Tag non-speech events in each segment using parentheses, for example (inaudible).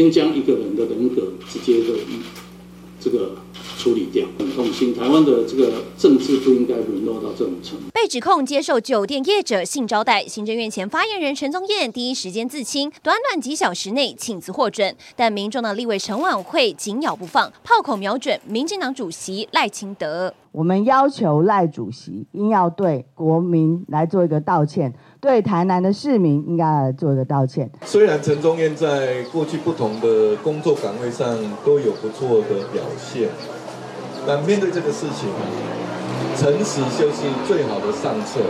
先将一个人的人格直接的这个处理掉，很痛心。台湾的这个政治不应该沦落到这种程度。被指控接受酒店业者性招待，行政院前发言人陈宗彦第一时间自清，短短几小时内请辞获准。但民众的立委陈琬惠紧咬不放，炮口瞄准民进党主席赖清德。我们要求赖主席应要对国民来做一个道歉。对台南的市民应该来做一个道歉。虽然陈宗彦在过去不同的工作岗位上都有不错的表现，但面对这个事情，诚实就是最好的上策。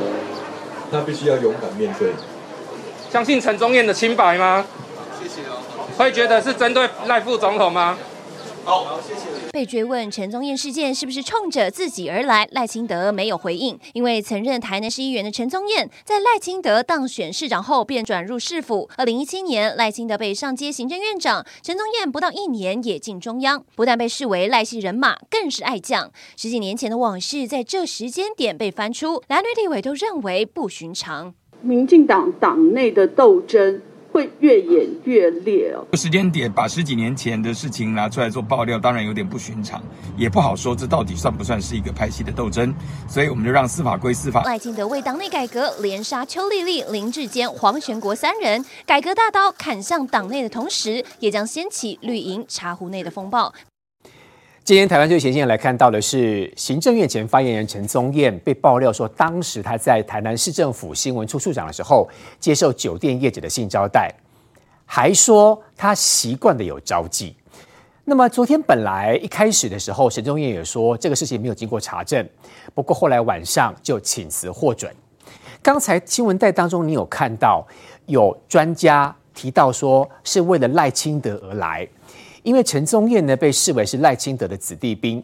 那必须要勇敢面对。相信陈宗彦的清白吗？谢谢哦。会觉得是针对赖副总统吗？好，谢谢。被追问陈宗彦事件是不是冲着自己而来，赖清德没有回应。因为曾任台南市议员的陈宗彦，在赖清德当选市长后便转入市府。二零一七年，赖清德被上街行政院长，陈宗彦不到一年也进中央，不但被视为赖系人马，更是爱将。十几年前的往事在这时间点被翻出，蓝绿立委都认为不寻常。民进党党内的斗争。会越演越烈哦。时间点把十几年前的事情拿出来做爆料，当然有点不寻常，也不好说这到底算不算是一个拍戏的斗争。所以我们就让司法归司法。赖清德为党内改革连杀邱丽丽、林志坚、黄全国三人，改革大刀砍向党内的同时，也将掀起绿营茶壶内的风暴。今天台湾最前线来看到的是行政院前发言人陈宗彦被爆料说，当时他在台南市政府新闻处处长的时候，接受酒店业者的性招待，还说他习惯的有招妓。那么昨天本来一开始的时候，陈宗彦也说这个事情没有经过查证，不过后来晚上就请辞获准。刚才新闻带当中，你有看到有专家提到说是为了赖清德而来。因为陈宗彦呢被视为是赖清德的子弟兵，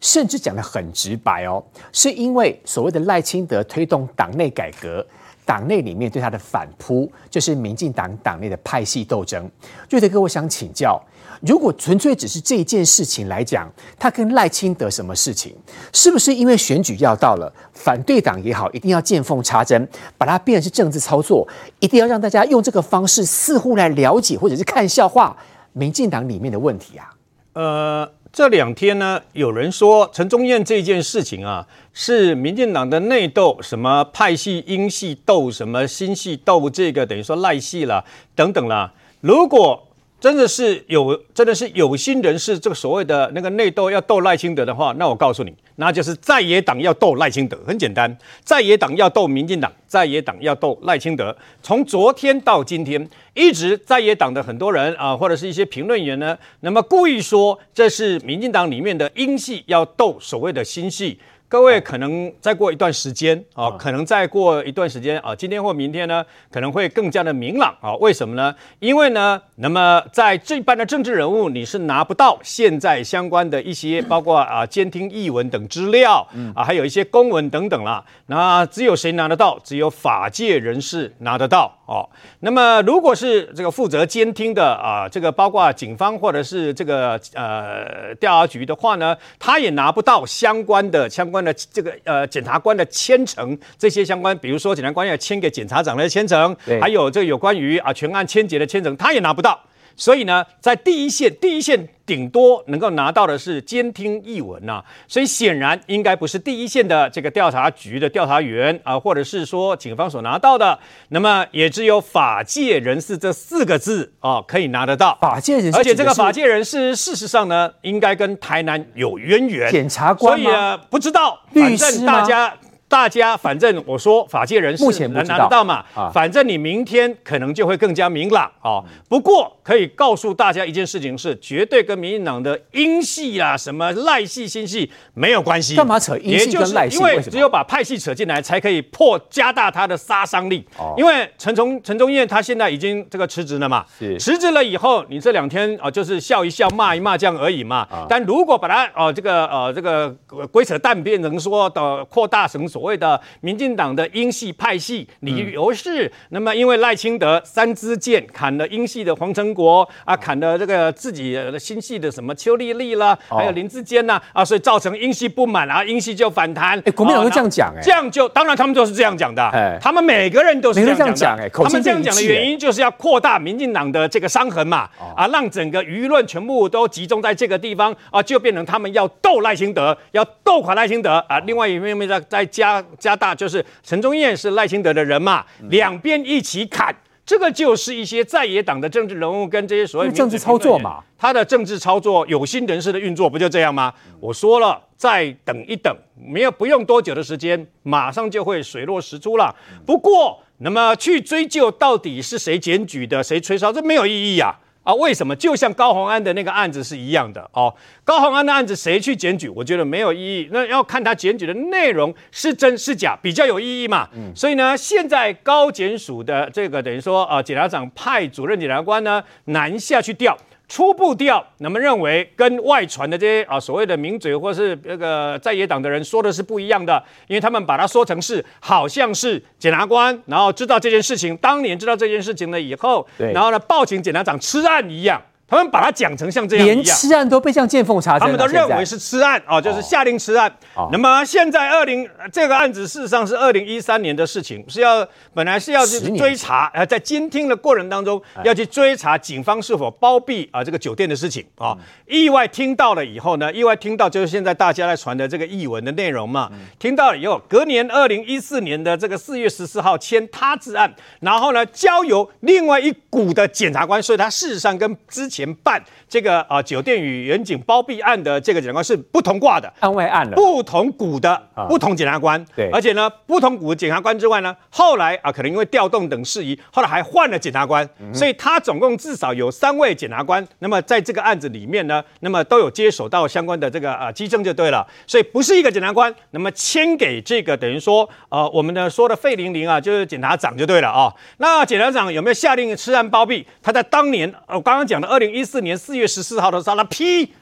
甚至讲得很直白哦，是因为所谓的赖清德推动党内改革，党内里面对他的反扑，就是民进党党内的派系斗争。瑞德哥，我想请教，如果纯粹只是这一件事情来讲，他跟赖清德什么事情？是不是因为选举要到了，反对党也好，一定要见缝插针，把它变成政治操作，一定要让大家用这个方式似乎来了解或者是看笑话？民进党里面的问题啊，呃，这两天呢，有人说陈宗彦这件事情啊，是民进党的内斗，什么派系、英系斗，什么新系斗，这个等于说赖系了，等等啦。如果真的是有，真的是有心人士，这个所谓的那个内斗要斗赖清德的话，那我告诉你，那就是在野党要斗赖清德，很简单，在野党要斗民进党，在野党要斗赖清德。从昨天到今天，一直在野党的很多人啊，或者是一些评论员呢，那么故意说这是民进党里面的英系要斗所谓的新系。各位可能再过一段时间啊，可能再过一段时间啊，今天或明天呢，可能会更加的明朗啊。为什么呢？因为呢，那么在这般的政治人物，你是拿不到现在相关的一些，(coughs) 包括啊监听译文等资料啊，还有一些公文等等啦。那只有谁拿得到？只有法界人士拿得到哦。那么如果是这个负责监听的啊，这个包括警方或者是这个呃调查局的话呢，他也拿不到相关的相关的。这个呃，检察官的签呈，这些相关，比如说检察官要签给检察长的签呈，还有这个有关于啊全案签结的签呈，他也拿不到。所以呢，在第一线，第一线顶多能够拿到的是监听译文呐、啊。所以显然应该不是第一线的这个调查局的调查员啊，或者是说警方所拿到的。那么也只有法界人士这四个字啊，可以拿得到。法界人士，而且这个法界人士事实上呢，应该跟台南有渊源。检察官所以啊，不知道，反正大家。大家反正我说法界人士目前不能拿得到嘛，啊反正你明天可能就会更加明朗啊、哦。不过可以告诉大家一件事情是，绝对跟民进党的英系啊、什么赖系、新系没有关系。干嘛扯英系跟赖系？因为只有把派系扯进来，才可以破加大他的杀伤力。哦、因为陈崇陈忠彦他现在已经这个辞职了嘛，辞职了以后，你这两天啊、呃、就是笑一笑、骂一骂这样而已嘛。啊、但如果把他哦、呃、这个呃这个鬼扯淡变成说的扩大成所谓的民进党的英系派系，理由是、嗯、那么因为赖清德三支箭砍了英系的黄成国啊，砍了这个自己的新系的什么邱丽丽啦，哦、还有林志坚呐啊，所以造成英系不满啊，英系就反弹。哎，国民党都这样讲哎，这样就当然他们就是这样讲的，哎，他们每个人都是这样讲的，他们这样讲的原因就是要扩大民进党的这个伤痕嘛，啊，让整个舆论全部都集中在这个地方啊，就变成他们要斗赖清德，要斗垮赖清德啊，另外一面面在在加加加大，就是陈宗彦是赖清德的人嘛，两边一起砍。这个就是一些在野党的政治人物跟这些所谓政治操作嘛，他的政治操作有心人士的运作不就这样吗？我说了，再等一等，没有不用多久的时间，马上就会水落石出了。不过，那么去追究到底是谁检举的，谁吹哨，这没有意义呀。啊，为什么？就像高洪安的那个案子是一样的哦。高洪安的案子谁去检举？我觉得没有意义。那要看他检举的内容是真是假，比较有意义嘛。嗯。所以呢，现在高检署的这个等于说啊，检察长派主任检察官呢南下去调。初步调，那么认为跟外传的这些啊所谓的名嘴或是那个在野党的人说的是不一样的，因为他们把它说成是好像是检察官，然后知道这件事情，当年知道这件事情了以后，对，然后呢报请检察长吃案一样。他们把它讲成像这样样，连吃案都被像见缝插针。他们都认为是吃案啊，就是下令吃案。哦、那么现在二零这个案子事实上是二零一三年的事情，是要本来是要去追查，呃，在监听的过程当中要去追查警方是否包庇啊这个酒店的事情啊。意外听到了以后呢，意外听到就是现在大家在传的这个译文的内容嘛。听到了以后，隔年二零一四年的这个四月十四号签他字案，然后呢交由另外一股的检察官，所以他事实上跟之前。前办这个啊酒店与远景包庇案的这个检察官是不同挂的，案外案了，不同股的不同检察官，对，而且呢不同股的检察官之外呢，后来啊可能因为调动等事宜，后来还换了检察官，所以他总共至少有三位检察官，那么在这个案子里面呢，那么都有接手到相关的这个啊稽证就对了，所以不是一个检察官，那么签给这个等于说呃我们的说的费玲玲啊就是检察长就对了啊，那检察长有没有下令吃案包庇？他在当年我刚刚讲的二零。一四年四月十四号的时候，他批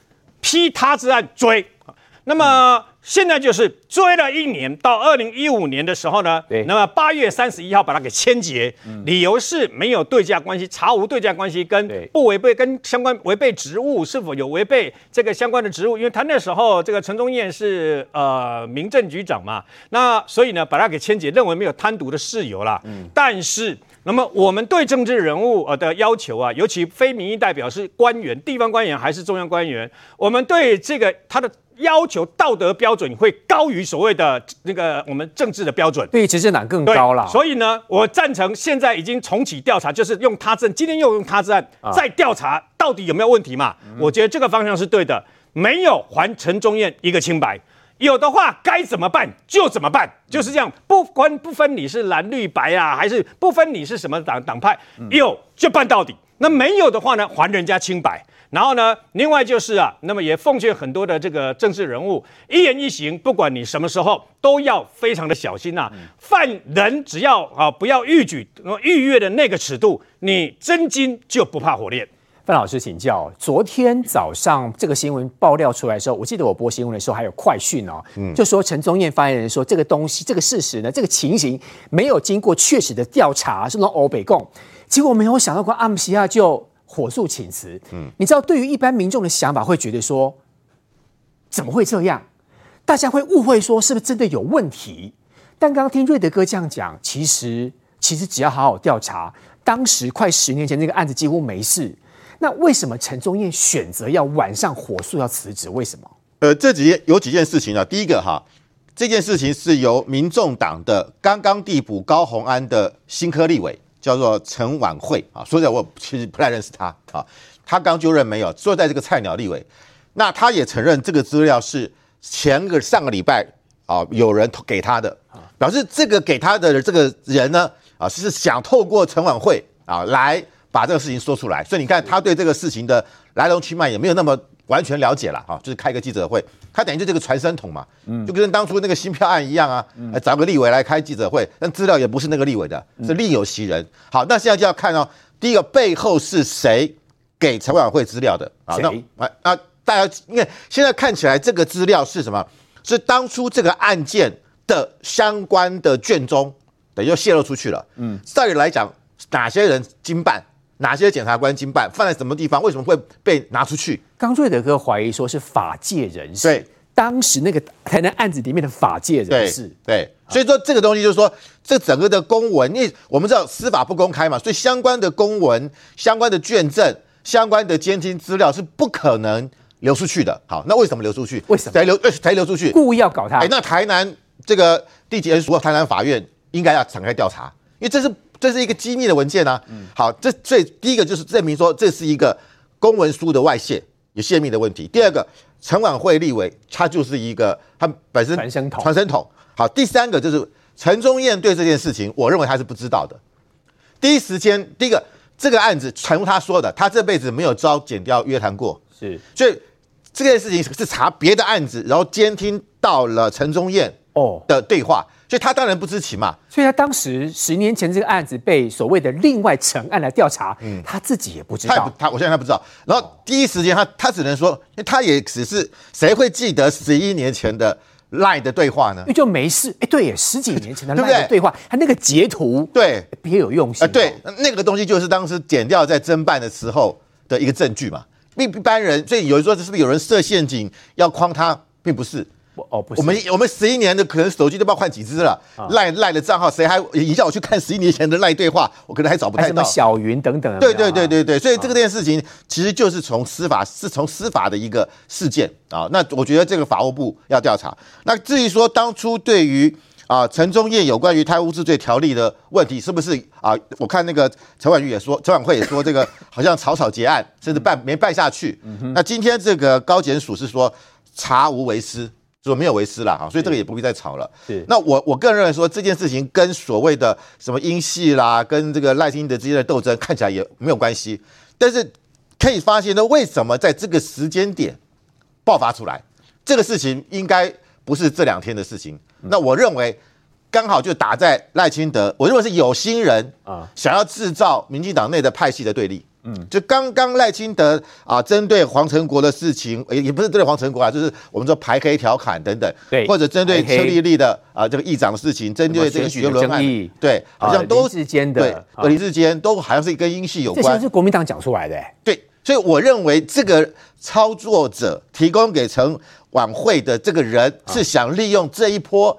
批他之案追，那么现在就是追了一年，到二零一五年的时候呢，对，那么八月三十一号把它给签结，理由是没有对价关系，查无对价关系，跟不违背跟相关违背职务是否有违背这个相关的职务，因为他那时候这个陈宗彦是呃民政局长嘛，那所以呢把它给签结，认为没有贪渎的事由啦，嗯，但是。那么我们对政治人物呃的要求啊，尤其非民意代表是官员、地方官员还是中央官员，我们对这个他的要求道德标准会高于所谓的那个我们政治的标准，对执政党更高了。所以呢，我赞成现在已经重启调查，就是用他政，今天又用他政案再调查到底有没有问题嘛？我觉得这个方向是对的，没有还陈忠燕一个清白。有的话该怎么办就怎么办，就是这样，不关不分你是蓝绿白啊，还是不分你是什么党党派，有就办到底。那没有的话呢，还人家清白。然后呢，另外就是啊，那么也奉劝很多的这个政治人物，一言一行，不管你什么时候，都要非常的小心呐、啊。犯人只要啊不要逾矩，逾越的那个尺度，你真金就不怕火炼。范老师请教，昨天早上这个新闻爆料出来的时候，我记得我播新闻的时候还有快讯哦，嗯，就说陈宗彦发言人说这个东西、这个事实呢，这个情形没有经过确实的调查，是那种欧北共，结果没有想到过阿姆西亚就火速请辞，嗯，你知道对于一般民众的想法会觉得说，怎么会这样？大家会误会说是不是真的有问题？但刚刚听瑞德哥这样讲，其实其实只要好好调查，当时快十年前那个案子几乎没事。那为什么陈宗彦选择要晚上火速要辞职？为什么？呃，这几件有几件事情啊。第一个哈，这件事情是由民众党的刚刚递补高虹安的新科立委，叫做陈婉慧啊。说实在，我其实不太认识他啊。他刚就任没有，坐在这个菜鸟立委。那他也承认这个资料是前个上个礼拜啊有人给他的，表示这个给他的这个人呢啊是想透过陈婉慧啊来把这个事情说出来，所以你看他对这个事情的来龙去脉也没有那么完全了解了啊，就是开个记者会，他等于就这个传声筒嘛，嗯，就跟当初那个新票案一样啊，找个立委来开记者会，但资料也不是那个立委的，是另有其人。好，那现在就要看哦，第一个背后是谁给陈琬惠资料的啊？那啊啊，大家因为现在看起来这个资料是什么？是当初这个案件的相关的卷宗，等于就泄露出去了。嗯，照理来讲，哪些人经办？哪些检察官经办？放在什么地方？为什么会被拿出去？刚瑞德哥怀疑说是法界人士。对，当时那个台南案子里面的法界人士。对，对所以说这个东西就是说，这整个的公文，因为我们知道司法不公开嘛，所以相关的公文、相关的卷证、相关的监听资料是不可能流出去的。好，那为什么流出去？为什么才流？才流出去？故意要搞他？哎，那台南这个地检署、台南法院应该要展开调查，因为这是。这是一个机密的文件啊，好，这所以第一个就是证明说这是一个公文书的外泄有泄密的问题。第二个，陈婉慧立委他就是一个他本身传声筒，传声筒。好，第三个就是陈忠燕对这件事情，我认为他是不知道的。第一时间，第一个这个案子，诚如他说的，他这辈子没有遭剪掉约谈过，是，所以这件事情是查别的案子，然后监听到了陈忠燕哦的对话。所以他当然不知情嘛，所以他当时十年前这个案子被所谓的另外成案来调查，嗯，他自己也不知道，他，他我现在他不知道。然后第一时间他他只能说，因为他也只是谁会记得十一年前的赖的对话呢？因为就没事，哎，对，十几年前的 (laughs) 赖的对话，他那个截图，对，别有用心，啊，对，那个东西就是当时剪掉在侦办的时候的一个证据嘛。一般人，所以有人说，是不是有人设陷阱要诓他，并不是。哦，不是，我们我们十一年的可能手机都不知道换几只了，赖赖、啊、的账号谁还你叫我去看十一年前的赖对话，我可能还找不太到。什么小云等等。对对对对对，所以这个件事情其实就是从司法是从司法的一个事件啊，那我觉得这个法务部要调查。那至于说当初对于啊陈宗业有关于贪污治罪条例的问题，是不是啊？我看那个陈婉玉也说，陈婉慧也说这个好像草草结案，甚至办没办下去。嗯、那今天这个高检署是说查无为私。说没有为师了哈，所以这个也不必再吵了。是，那我我个人认为说这件事情跟所谓的什么英系啦，跟这个赖清德之间的斗争看起来也没有关系。但是可以发现呢，为什么在这个时间点爆发出来？这个事情应该不是这两天的事情。那我认为刚好就打在赖清德，我认为是有心人啊，想要制造民进党内的派系的对立。嗯，就刚刚赖清德啊，针对黄成国的事情，也也不是针对黄成国啊，就是我们说排黑调侃等等，对，或者针对邱丽丽的啊这个议长的事情，针对这个许伦案，对，好像都之间的对，林志坚都好像是跟英系有关，这是国民党讲出来的，对，所以我认为这个操作者提供给陈晚会的这个人是想利用这一波。啊，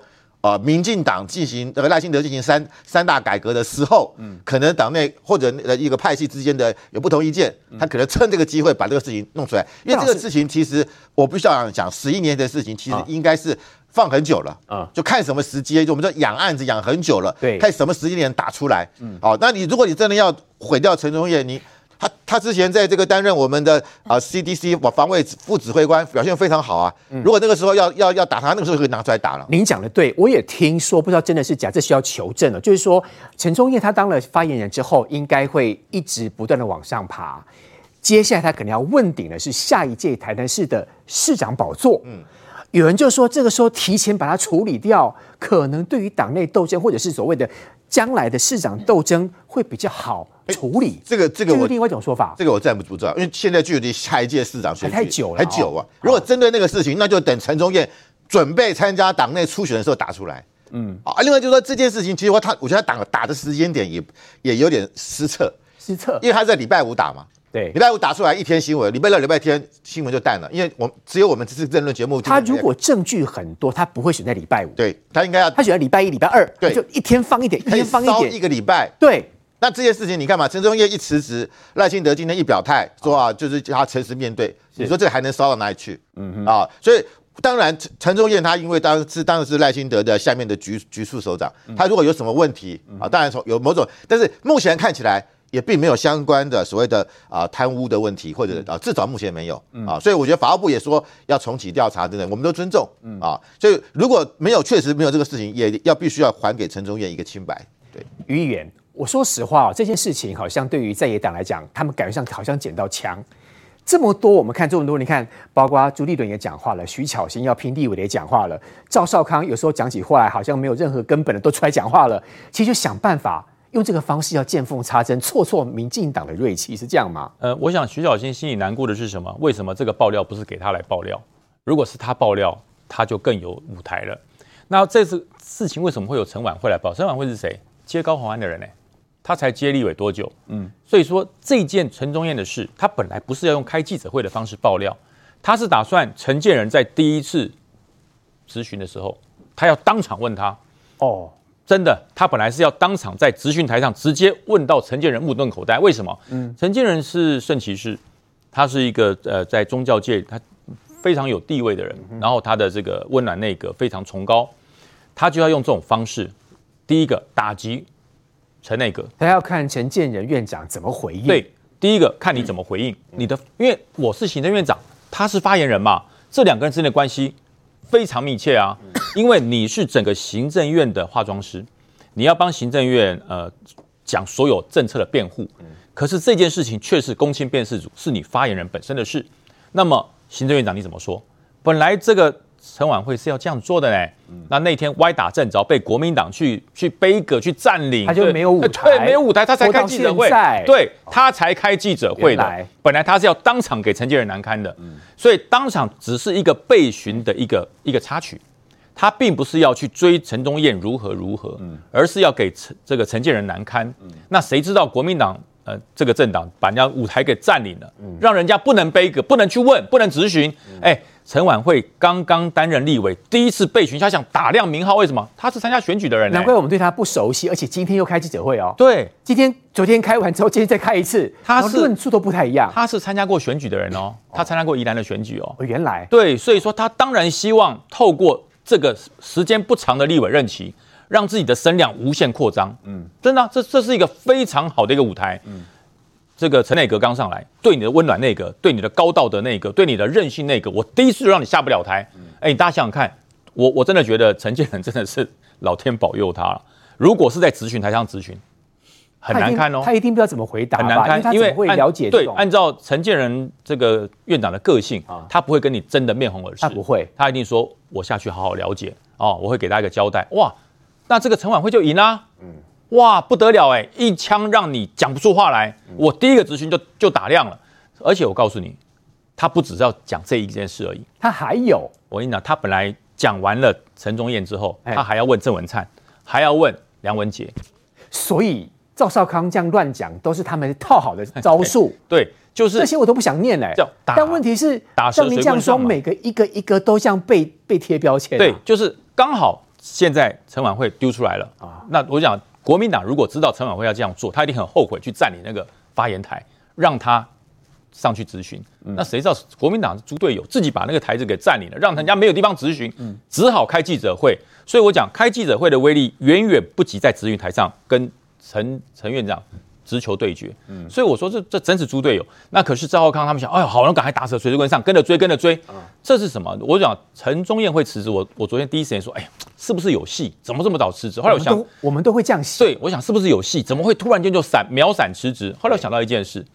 民进党进行这个赖清德进行三三大改革的时候，嗯，可能党内或者呃一个派系之间的有不同意见，他可能趁这个机会把这个事情弄出来。因为这个事情其实我不需要讲，十一年的事情其实应该是放很久了啊，就看什么时机，就我们说养案子养很久了，对，看什么时间点打出来，嗯，好，那你如果你真的要毁掉陈忠业，你。他他之前在这个担任我们的啊 CDC 防卫副指挥官，表现非常好啊。如果那个时候要要要打他，那个时候可以拿出来打了。您讲的对，我也听说，不知道真的是假，这需要求证了。就是说，陈忠业他当了发言人之后，应该会一直不断的往上爬。接下来他可能要问鼎的是下一届台南市的市长宝座。嗯，有人就说，这个时候提前把他处理掉，可能对于党内斗争或者是所谓的将来的市长斗争会比较好。处理这个这个我另外一种说法，这个我站不不知道，因为现在距离下一届市长选举太久了，还久啊。如果针对那个事情，那就等陈忠彦准备参加党内初选的时候打出来。嗯啊，另外就是说这件事情，其实我他我觉得他打打的时间点也也有点失策，失策，因为他在礼拜五打嘛。对，礼拜五打出来一天新闻，礼拜六、礼拜天新闻就淡了，因为我只有我们这次政论节目。他如果证据很多，他不会选在礼拜五。对，他应该要他选在礼拜一、礼拜二，对，就一天放一点，一天放一点，一个礼拜。对。那这件事情你看嘛，陈忠业一辞职，赖清德今天一表态说啊，就是叫他诚实面对。你说这还能烧到哪里去？嗯哼啊，所以当然陈陈忠彦他因为当时当时是赖清德的下面的局局处首长，他如果有什么问题啊，当然从有某种，但是目前看起来也并没有相关的所谓的啊贪污的问题，或者啊至少目前没有啊，所以我觉得法务部也说要重启调查等等，我们都尊重啊。所以如果没有确实没有这个事情，也要必须要还给陈忠彦一个清白。对，于议员，我说实话哦，这件事情好像对于在野党来讲，他们感觉上好像捡到枪。这么多，我们看这么多，你看，包括朱立伦也讲话了，徐巧芯要拼立委的也讲话了，赵少康有时候讲起话来好像没有任何根本的都出来讲话了。其实就想办法用这个方式要见缝插针，挫挫民进党的锐气，是这样吗？呃，我想徐小新心里难过的是什么？为什么这个爆料不是给他来爆料？如果是他爆料，他就更有舞台了。那这次事情为什么会有陈琬惠来爆？陈琬惠是谁？接高鸿安的人呢？他才接立委多久？嗯，所以说这件陈宗彦的事，他本来不是要用开记者会的方式爆料，他是打算陈建仁在第一次质询的时候，他要当场问他。哦，真的，他本来是要当场在质询台上直接问到陈建仁目瞪口呆。为什么？嗯，陈建仁是圣骑士，他是一个呃在宗教界他非常有地位的人，然后他的这个温暖内阁非常崇高，他就要用这种方式，第一个打击。陈内阁，他要看陈建仁院长怎么回应。对，第一个看你怎么回应你的，因为我是行政院长，他是发言人嘛，这两个人之间的关系非常密切啊。因为你是整个行政院的化妆师，你要帮行政院呃讲所有政策的辩护，可是这件事情却是公卿辨识组，是你发言人本身的事。那么行政院长你怎么说？本来这个。陈晚会是要这样做的呢，那那天歪打正着，被国民党去去杯葛去占领，他就没有舞台，对，没有舞台，他才开记者会，对，他才开记者会的。本来他是要当场给陈建仁难堪的，所以当场只是一个备询的一个一个插曲，他并不是要去追陈宗彦如何如何，而是要给陈这个陈建仁难堪。那谁知道国民党呃这个政党把人家舞台给占领了，让人家不能杯葛，不能去问，不能质询，哎。陈婉慧刚刚担任立委，第一次被询，他想打亮名号。为什么？他是参加选举的人，难怪我们对他不熟悉。而且今天又开记者会哦。对，今天、昨天开完之后，今天再开一次，他是论述都不太一样。他是参加过选举的人哦，他参加过宜兰的选举哦。原来对，所以说他当然希望透过这个时间不长的立委任期，让自己的声量无限扩张。嗯，真的、啊，这这是一个非常好的一个舞台。嗯。这个陈内阁刚上来，对你的温暖内阁，对你的高道德内阁，对你的任性内阁，我第一次就让你下不了台。哎，大家想想看，我我真的觉得陈建仁真的是老天保佑他了。如果是在咨询台上咨询，很难看哦，他一定不知道怎么回答，很难看，因为会了解对，按照陈建仁这个院长的个性啊，他不会跟你争得面红耳赤，他不会，他一定说，我下去好好了解哦，我会给他一个交代。哇，那这个陈婉慧就赢啦。嗯。哇，不得了哎！一枪让你讲不出话来，我第一个咨询就就打亮了。而且我告诉你，他不只是要讲这一件事而已，他还有。我跟你讲，他本来讲完了陈宗彦之后，他还要问郑文灿，还要问梁文杰。所以赵少康这样乱讲，都是他们套好的招数。(laughs) 对，就是这些我都不想念哎。但问题是，像你这样说，每个一个一个都像被被贴标签。对，就是刚好现在陈婉会丢出来了啊。那我讲。国民党如果知道陈婉会要这样做，他一定很后悔去占领那个发言台，让他上去质询。嗯、那谁知道国民党是猪队友，自己把那个台子给占领了，让人家没有地方质询，嗯、只好开记者会。所以我讲开记者会的威力远远不及在质询台上跟陈陈院长直球对决。嗯、所以我说这这真是猪队友。那可是赵浩康他们想，哎呦，好人赶快打死，随时跟上，跟着追，跟着追。嗯、这是什么？我讲陈忠彦会辞职，我我昨天第一时间说，哎呀。是不是有戏？怎么这么早辞职？后来我想，我，我们都会这样想。对，我想是不是有戏？怎么会突然间就闪秒闪辞职？后来我想到一件事，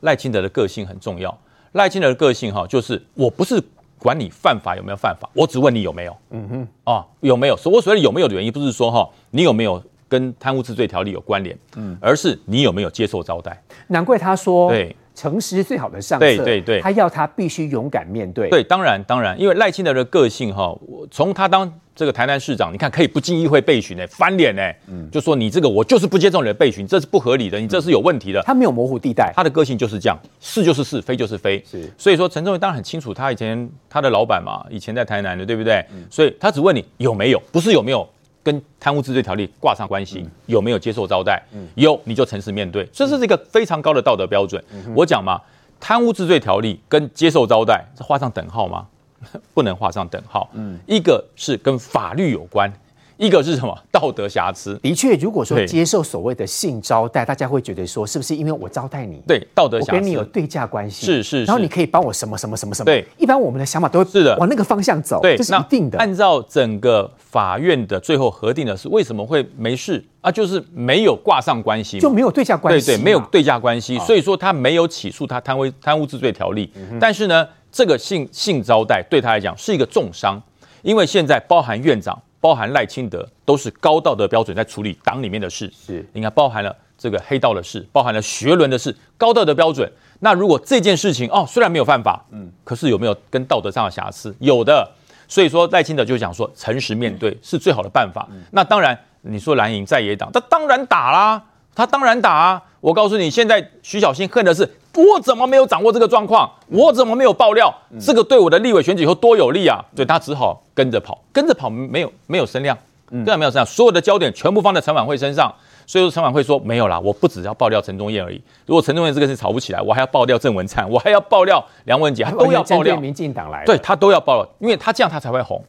赖清德的个性很重要。赖清德的个性哈，就是我不是管你犯法有没有犯法，我只问你有没有。嗯哼，啊有没有？所我所谓的有没有的原因，不是说哈你有没有跟贪污治罪条例有关联，嗯，而是你有没有接受招待。难怪他说对。诚实是最好的上策。对对对，他要他必须勇敢面对。对，当然当然，因为赖清德的个性哈，从他当这个台南市长，你看可以不经议会备询呢，翻脸呢，嗯，就说你这个我就是不接受你的备询，这是不合理的，你这是有问题的。他没有模糊地带，他的个性就是这样，是就是是，非就是非。是，所以说陈宗彦当然很清楚，他以前他的老板嘛，以前在台南的，对不对？嗯，所以他只问你有没有，不是有没有。跟贪污治罪条例挂上关系，有没有接受招待？有你就诚实面对，这是一个非常高的道德标准。我讲嘛，贪污治罪条例跟接受招待是画上等号吗？(laughs) 不能画上等号。嗯一个是跟法律有关，一个是什么道德瑕疵？的确，如果说接受所谓的性招待，大家会觉得说，是不是因为我招待你？对，道德瑕疵，我跟你有对价关系，是是，然后你可以帮我什么什么什么什么？对，一般我们的想法都会是的，往那个方向走，对，这是一定的。按照整个法院的最后核定的是，为什么会没事啊？就是没有挂上关系，就没有对价关系，对对，没有对价关系，所以说他没有起诉他贪污贪污治罪条例，但是呢，这个性性招待对他来讲是一个重伤。因为现在包含院长、包含赖清德都是高道德标准在处理党里面的事，是你看包含了这个黑道的事，包含了学伦的事，高道德标准。那如果这件事情哦，虽然没有犯法，嗯，可是有没有跟道德上的瑕疵？有的。所以说赖清德就讲说，诚实面对是最好的办法。那当然，你说蓝营在野党，他当然打啦，他当然打啊。我告诉你，现在徐小新恨的是。我怎么没有掌握这个状况？我怎么没有爆料？这个对我的立委选举以后多有利啊！对，他只好跟着跑，跟着跑没有没有声量，根本没有声量，所有的焦点全部放在陈婉慧身上。所以说陈婉慧说没有啦，我不只要爆料陈忠燕而已。如果陈忠燕这个事吵不起来，我还要爆料郑文灿，我还要爆料梁文杰，他都要爆料。民进党来，对他都要爆料，因为他这样他才会红，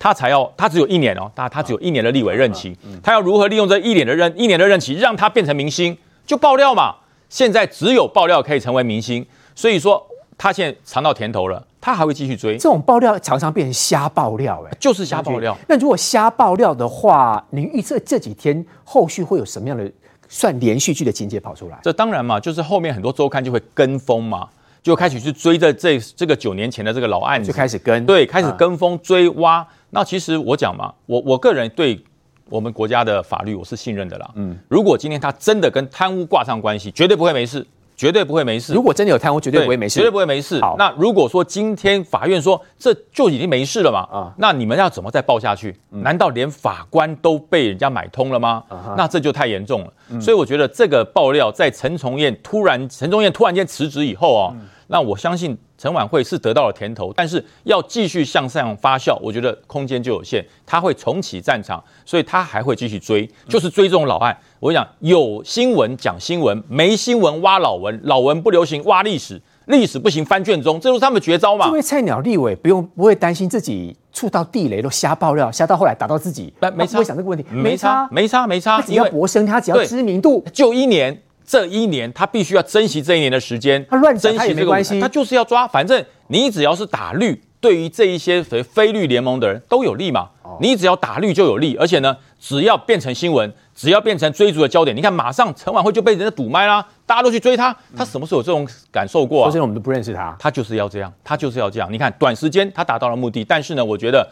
他才要他只有一年哦，他他只有一年的立委任期，他要如何利用这一年的任一年的任期让他变成明星，就爆料嘛。现在只有爆料可以成为明星。所以说，他现在尝到甜头了，他还会继续追。这种爆料常常变成瞎爆料，哎，就是瞎爆料。那如果瞎爆料的话，您预测这几天后续会有什么样的算连续剧的情节跑出来？这当然嘛，就是后面很多周刊就会跟风嘛，就开始去追着这这个九年前的这个老案子，就开始跟，对，开始跟风追挖。那其实我讲嘛，我我个人对我们国家的法律我是信任的啦。嗯，如果今天他真的跟贪污挂上关系，绝对不会没事。绝对不会没事。如果真的有贪污，绝对不会没事，绝对不会没事。好，那如果说今天法院说这就已经没事了嘛？啊，那你们要怎么再报下去？难道连法官都被人家买通了吗？那这就太严重了。所以我觉得这个爆料在陈崇彦突然陈崇彦突然间辞职以后啊，那我相信陈婉慧是得到了甜头，但是要继续向上发酵，我觉得空间就有限。他会重启战场，所以他还会继续追，就是追这种老案。我讲有新闻讲新闻，没新闻挖老文，老文不流行挖历史，历史不行翻卷宗，这就是他们绝招嘛。因为菜鸟立委不用不会担心自己触到地雷，都瞎爆料，瞎到后来打到自己，没差。不会想这个问题，没差，没差，没差。他只要博声，他只要知名度，就一年，这一年他必须要珍惜这一年的时间。他乱珍惜也没关系，他就是要抓，反正你只要是打绿，对于这一些非非绿联盟的人都有利嘛。你只要打绿就有利，而且呢，只要变成新闻。只要变成追逐的焦点，你看马上陈晚会就被人家堵麦啦，大家都去追他，他什么时候有这种感受过啊？说真的，我们都不认识他，他就是要这样，他就是要这样。你看短时间他达到了目的，但是呢，我觉得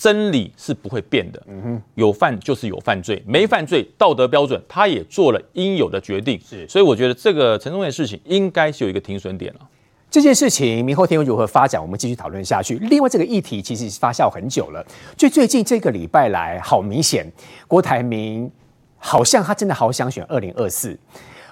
真理是不会变的。嗯哼，有犯就是有犯罪，没犯罪道德标准他也做了应有的决定。是，所以我觉得这个陈宗彦的事情应该是有一个停损点了。这件事情明后天又如何发展，我们继续讨论下去。另外，这个议题其实发酵很久了，就最近这个礼拜来，好明显，郭台铭。好像他真的好想选二零二四，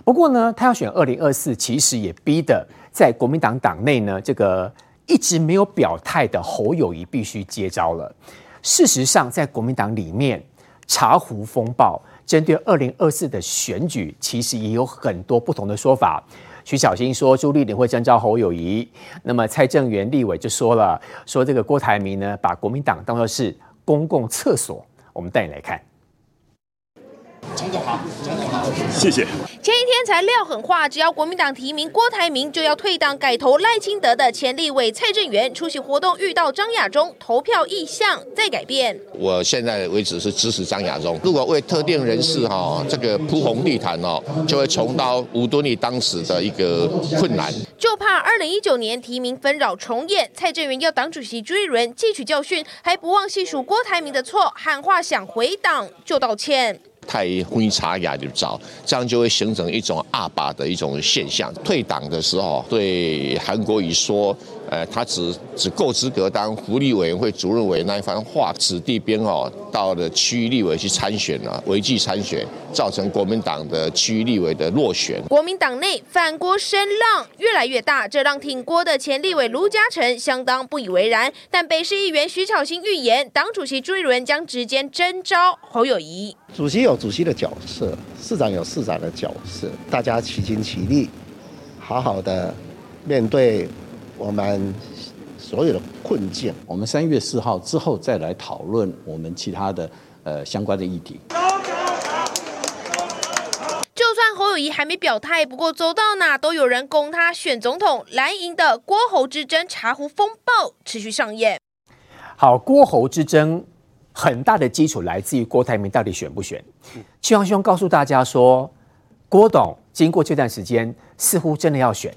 不过呢，他要选二零二四，其实也逼得在国民党党内呢，这个一直没有表态的侯友宜必须接招了。事实上，在国民党里面，茶壶风暴针对二零二四的选举，其实也有很多不同的说法。徐小新说朱立伦会征召侯友宜，那么蔡正元立委就说了，说这个郭台铭呢，把国民党当作是公共厕所。我们带你来看。陈总好，陈总好，谢谢。前一天才撂狠话，只要国民党提名郭台铭，就要退党改投赖清德的前立委蔡正元出席活动，遇到张亚中，投票意向再改变。我现在为止是支持张亚中，如果为特定人士哈这个铺红地毯哦，就会重蹈吴敦义当时的一个困难。就怕二零一九年提名纷扰重演，蔡正元要党主席朱立伦汲取教训，还不忘细数郭台铭的错，喊话想回党就道歉。太灰茶雅就早，这样就会形成一种二把的一种现象。退党的时候，对韩国瑜说。呃，他只只够资格当福利委员会主任委那一番话，子弟兵哦，到了区域立委去参选了，违纪参选，造成国民党的区域立委的落选。国民党内反郭声浪越来越大，这让挺郭的前立委卢嘉诚相当不以为然。但北市议员徐巧芯预言，党主席朱立伦将直接征召侯友谊。主席有主席的角色，市长有市长的角色，大家齐心齐力，好好的面对。我们所有的困境，我们三月四号之后再来讨论我们其他的呃相关的议题。就算侯友谊还没表态，不过走到哪都有人供他选总统，蓝营的郭侯之争茶壶风暴持续上演。好，郭侯之争很大的基础来自于郭台铭到底选不选？嶔煌兄告诉大家说，郭董经过这段时间，似乎真的要选，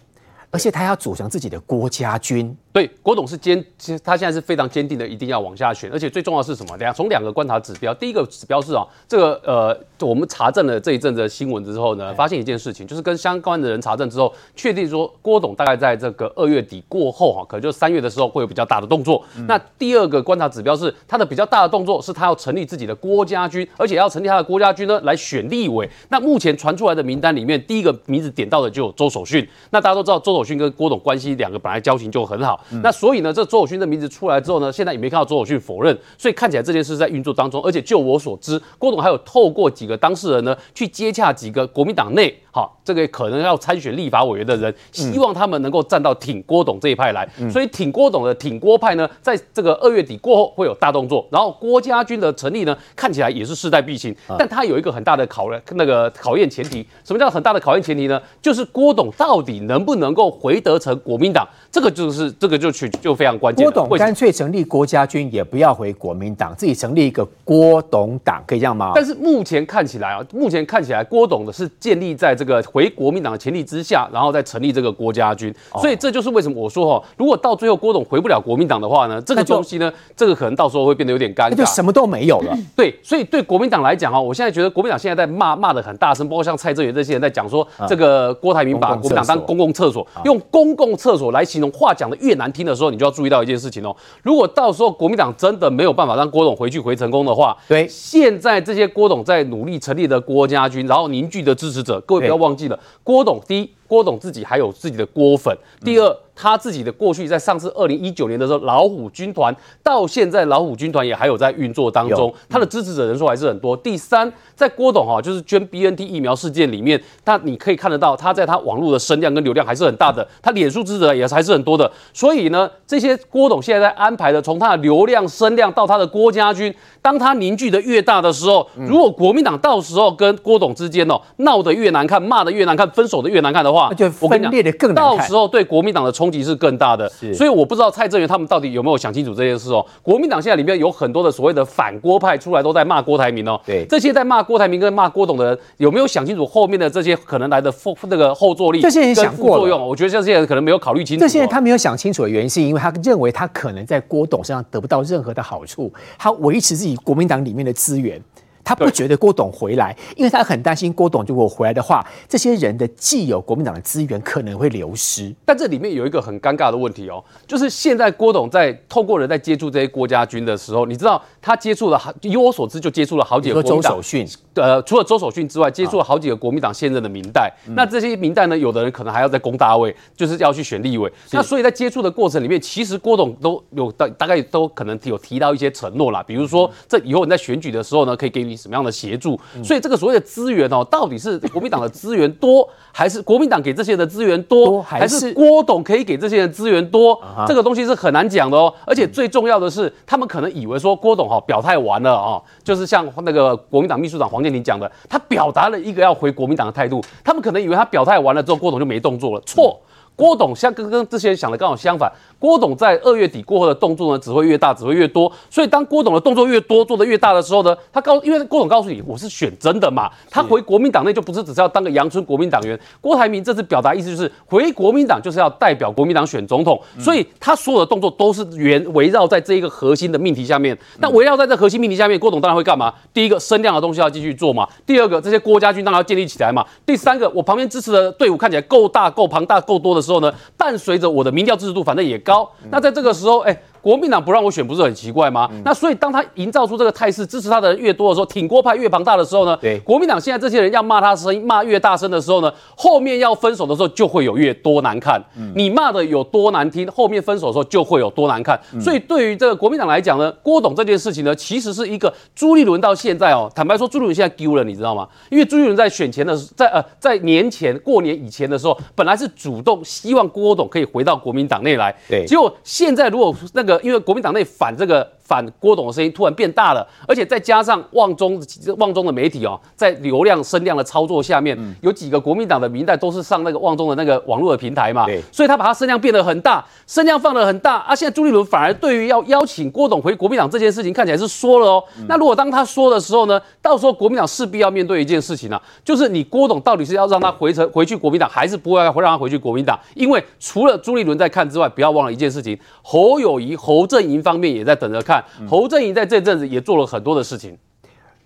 而且他要组成自己的国家军。对，郭董是坚，其实他现在是非常坚定的，一定要往下选。而且最重要的是什么？等下从两个观察指标，第一个指标是啊，这个呃，我们查证了这一阵子的新闻之后呢，发现一件事情，就是跟相关的人查证之后，确定说郭董大概在这个二月底过后哈，可能就三月的时候会有比较大的动作。嗯、那第二个观察指标是他的比较大的动作是他要成立自己的郭家军，而且要成立他的郭家军呢来选立委。那目前传出来的名单里面，第一个名字点到的就有周守训。那大家都知道周守训跟郭董关系两个本来交情就很好，那所以呢，这周友勋的名字出来之后呢，现在也没看到周友勋否认，所以看起来这件事在运作当中。而且就我所知，郭董还有透过几个当事人呢，去接洽几个国民党内，好，这个可能要参选立法委员的人，希望他们能够站到挺郭董这一派来。嗯、所以挺郭董的挺郭派呢，在这个二月底过后会有大动作。然后郭家军的成立呢，看起来也是势在必行，但他有一个很大的考那个考验前提。什么叫很大的考验前提呢？就是郭董到底能不能够回得成国民党？这个就是这个就取就非常关键。郭董干脆成立郭家军，也不要回国民党，自己成立一个郭董党，可以这样吗？但是目前看起来啊，目前看起来郭董的是建立在这个回国民党的前提之下，然后再成立这个郭家军。所以这就是为什么我说哈，如果到最后郭董回不了国民党的话呢，这个东西呢，这个可能到时候会变得有点尴尬，就什么都没有了。(laughs) 对，所以对国民党来讲哈，我现在觉得国民党现在在骂骂的很大声，包括像蔡正元这些人在讲说，这个郭台铭把国民党当公共厕所，用公共厕所来形容，话讲的越难听的时候，你就要注意到一件事情哦。如果到时候国民党真的没有办法让郭董回去回成功的话，对，现在这些郭董在努力成立的郭家军，然后凝聚的支持者，各位不要忘记了，郭董第一，郭董自己还有自己的郭粉，第二。他自己的过去，在上次二零一九年的时候，老虎军团到现在，老虎军团也还有在运作当中，他的支持者人数还是很多。第三，在郭董哈，就是捐 BNT 疫苗事件里面，他你可以看得到，他在他网络的声量跟流量还是很大的，他脸书支持者也还是很多的。所以呢，这些郭董现在在安排的，从他的流量声量到他的郭家军，当他凝聚的越大的时候，如果国民党到时候跟郭董之间哦闹得越难看，骂得越难看，分手的越难看的话，那就分裂的更难看。到时候对国民党的冲击是更大的，所以我不知道蔡正元他们到底有没有想清楚这件事哦。国民党现在里面有很多的所谓的反郭派出来都在骂郭台铭哦。对，这些在骂郭台铭跟骂郭董的人有没有想清楚后面的这些可能来的后那个后坐力？这些人想过作用，我觉得这些人可能没有考虑清楚。这些人他没有想清楚的原因，是因为他认为他可能在郭董身上得不到任何的好处，他维持自己国民党里面的资源。他不觉得郭董回来，因为他很担心郭董如果回来的话，这些人的既有国民党的资源可能会流失。但这里面有一个很尴尬的问题哦，就是现在郭董在透过人在接触这些郭家军的时候，你知道他接触了好，以我所知就接触了好几个国民党。周守训，呃，除了周守训之外，接触了好几个国民党现任的民代。啊、那这些民代呢，有的人可能还要在攻大位，就是要去选立委。那所以在接触的过程里面，其实郭董都有大大概都可能有提到一些承诺啦，比如说这以后你在选举的时候呢，可以给你什么样的协助。所以这个所谓的资源哦，到底是国民党的资源多，还是国民党给这些人的资源多，还是郭董可以给这些人资源多？这个东西是很难讲的哦。而且最重要的是，他们可能以为说郭董哈表态完了哦，就是像那个国民党秘书长黄健林讲的，他表达了一个要回国民党的态度，他们可能以为他表态完了之后，郭董就没动作了。错，郭董像跟跟这些人想的刚好相反。郭董在二月底过后的动作呢，只会越大，只会越多。所以当郭董的动作越多，做的越大的时候呢，他告，因为郭董告诉你，我是选真的嘛。他回国民党内就不是只是要当个阳春国民党员。郭台铭这次表达意思就是回国民党就是要代表国民党选总统，所以他所有的动作都是圆围绕在这一个核心的命题下面。那围绕在这核心命题下面，郭董当然会干嘛？第一个，声量的东西要继续做嘛。第二个，这些郭家军当然要建立起来嘛。第三个，我旁边支持的队伍看起来够大、够庞大、够多的时候呢，伴随着我的民调支持度反正也高。高那在这个时候，哎。国民党不让我选，不是很奇怪吗？嗯、那所以当他营造出这个态势，支持他的人越多的时候，挺郭派越庞大的时候呢，对，国民党现在这些人要骂他声音骂越大声的时候呢，后面要分手的时候就会有越多难看。嗯、你骂的有多难听，后面分手的时候就会有多难看。嗯、所以对于这个国民党来讲呢，郭董这件事情呢，其实是一个朱立伦到现在哦，坦白说，朱立伦现在丢了，你知道吗？因为朱立伦在选前的在呃在年前过年以前的时候，本来是主动希望郭董可以回到国民党内来，对，结果现在如果那个因为国民党内。反这个。反郭董的声音突然变大了，而且再加上旺中旺中的媒体哦，在流量声量的操作下面，嗯、有几个国民党的民代都是上那个旺中的那个网络的平台嘛，所以他把他声量变得很大，声量放得很大啊。现在朱立伦反而对于要邀请郭董回国民党这件事情看起来是说了哦，嗯、那如果当他说的时候呢，到时候国民党势必要面对一件事情呢、啊，就是你郭董到底是要让他回城回去国民党，还是不会让他回去国民党？因为除了朱立伦在看之外，不要忘了一件事情，侯友谊、侯阵营方面也在等着看。侯阵营在这阵子也做了很多的事情。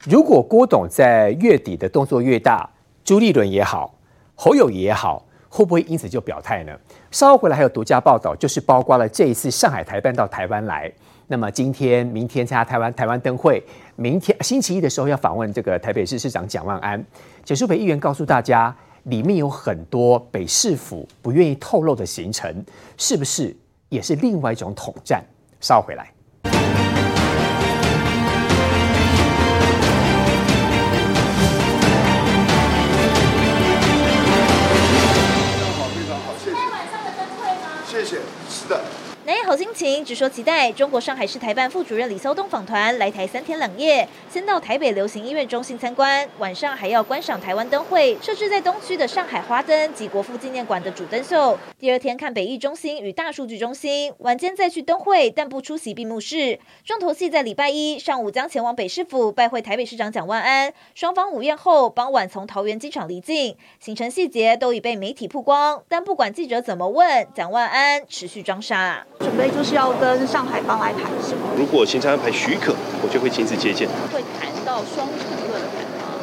如果郭董在月底的动作越大，朱立伦也好，侯友宜也好，会不会因此就表态呢？稍后回来还有独家报道，就是包括了这一次上海台办到台湾来，那么今天、明天参加台湾台湾灯会，明天星期一的时候要访问这个台北市市长蒋万安。简舒培议员告诉大家，里面有很多北市府不愿意透露的行程，是不是？也是另外一种统战。稍回来。好心情，只说期待。中国上海市台办副主任李骚东访团来台三天两夜，先到台北流行音乐中心参观，晚上还要观赏台湾灯会，设置在东区的上海花灯及国父纪念馆的主灯秀。第二天看北艺中心与大数据中心，晚间再去灯会，但不出席闭幕式。重头戏在礼拜一上午将前往北市府拜会台北市长蒋万安，双方午宴后，傍晚从桃园机场离境。行程细节都已被媒体曝光，但不管记者怎么问，蒋万安持续装傻。准备就是要跟上海方来谈，是吗？如果行程安排许可，我就会亲自接见。会谈到双重论坛吗？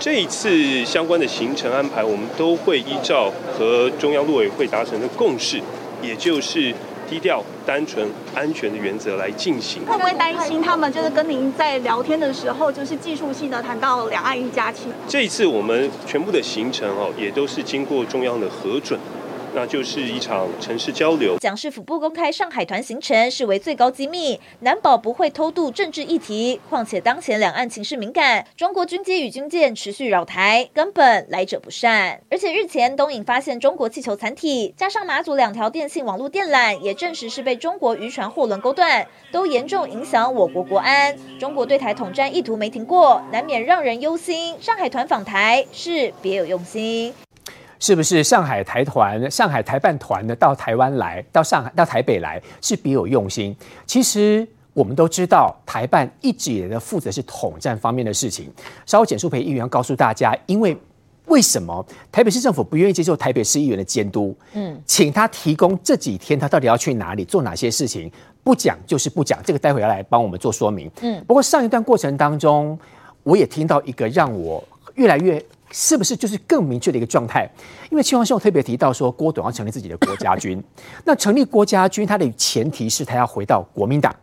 这一次相关的行程安排，我们都会依照和中央陆委会达成的共识，也就是低调、单纯、安全的原则来进行。会不会担心他们就是跟您在聊天的时候，就是技术性的谈到两岸一家亲？这一次我们全部的行程哦，也都是经过中央的核准。那就是一场城市交流。蒋市府不公开上海团行程视为最高机密，难保不会偷渡政治议题。况且当前两岸情势敏感，中国军机与军舰持续扰台，根本来者不善。而且日前东引发现中国气球残体，加上马祖两条电信网络电缆也证实是被中国渔船货轮勾断，都严重影响我国国安。中国对台统战意图没停过，难免让人忧心。上海团访台是别有用心。是不是上海台团、上海台办团呢？到台湾来，到上海、到台北来，是别有用心。其实我们都知道，台办一直以来的负责是统战方面的事情。稍后简舒培议员要告诉大家，因为为什么台北市政府不愿意接受台北市议员的监督？嗯，请他提供这几天他到底要去哪里做哪些事情，不讲就是不讲。这个待会要来帮我们做说明。嗯，不过上一段过程当中，我也听到一个让我越来越。是不是就是更明确的一个状态？因为青黄秀特别提到说，郭董要成立自己的国家军。(laughs) 那成立国家军，它的前提是他要回到国民党。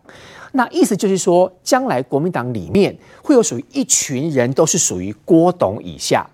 那意思就是说，将来国民党里面会有属于一群人，都是属于郭董以下，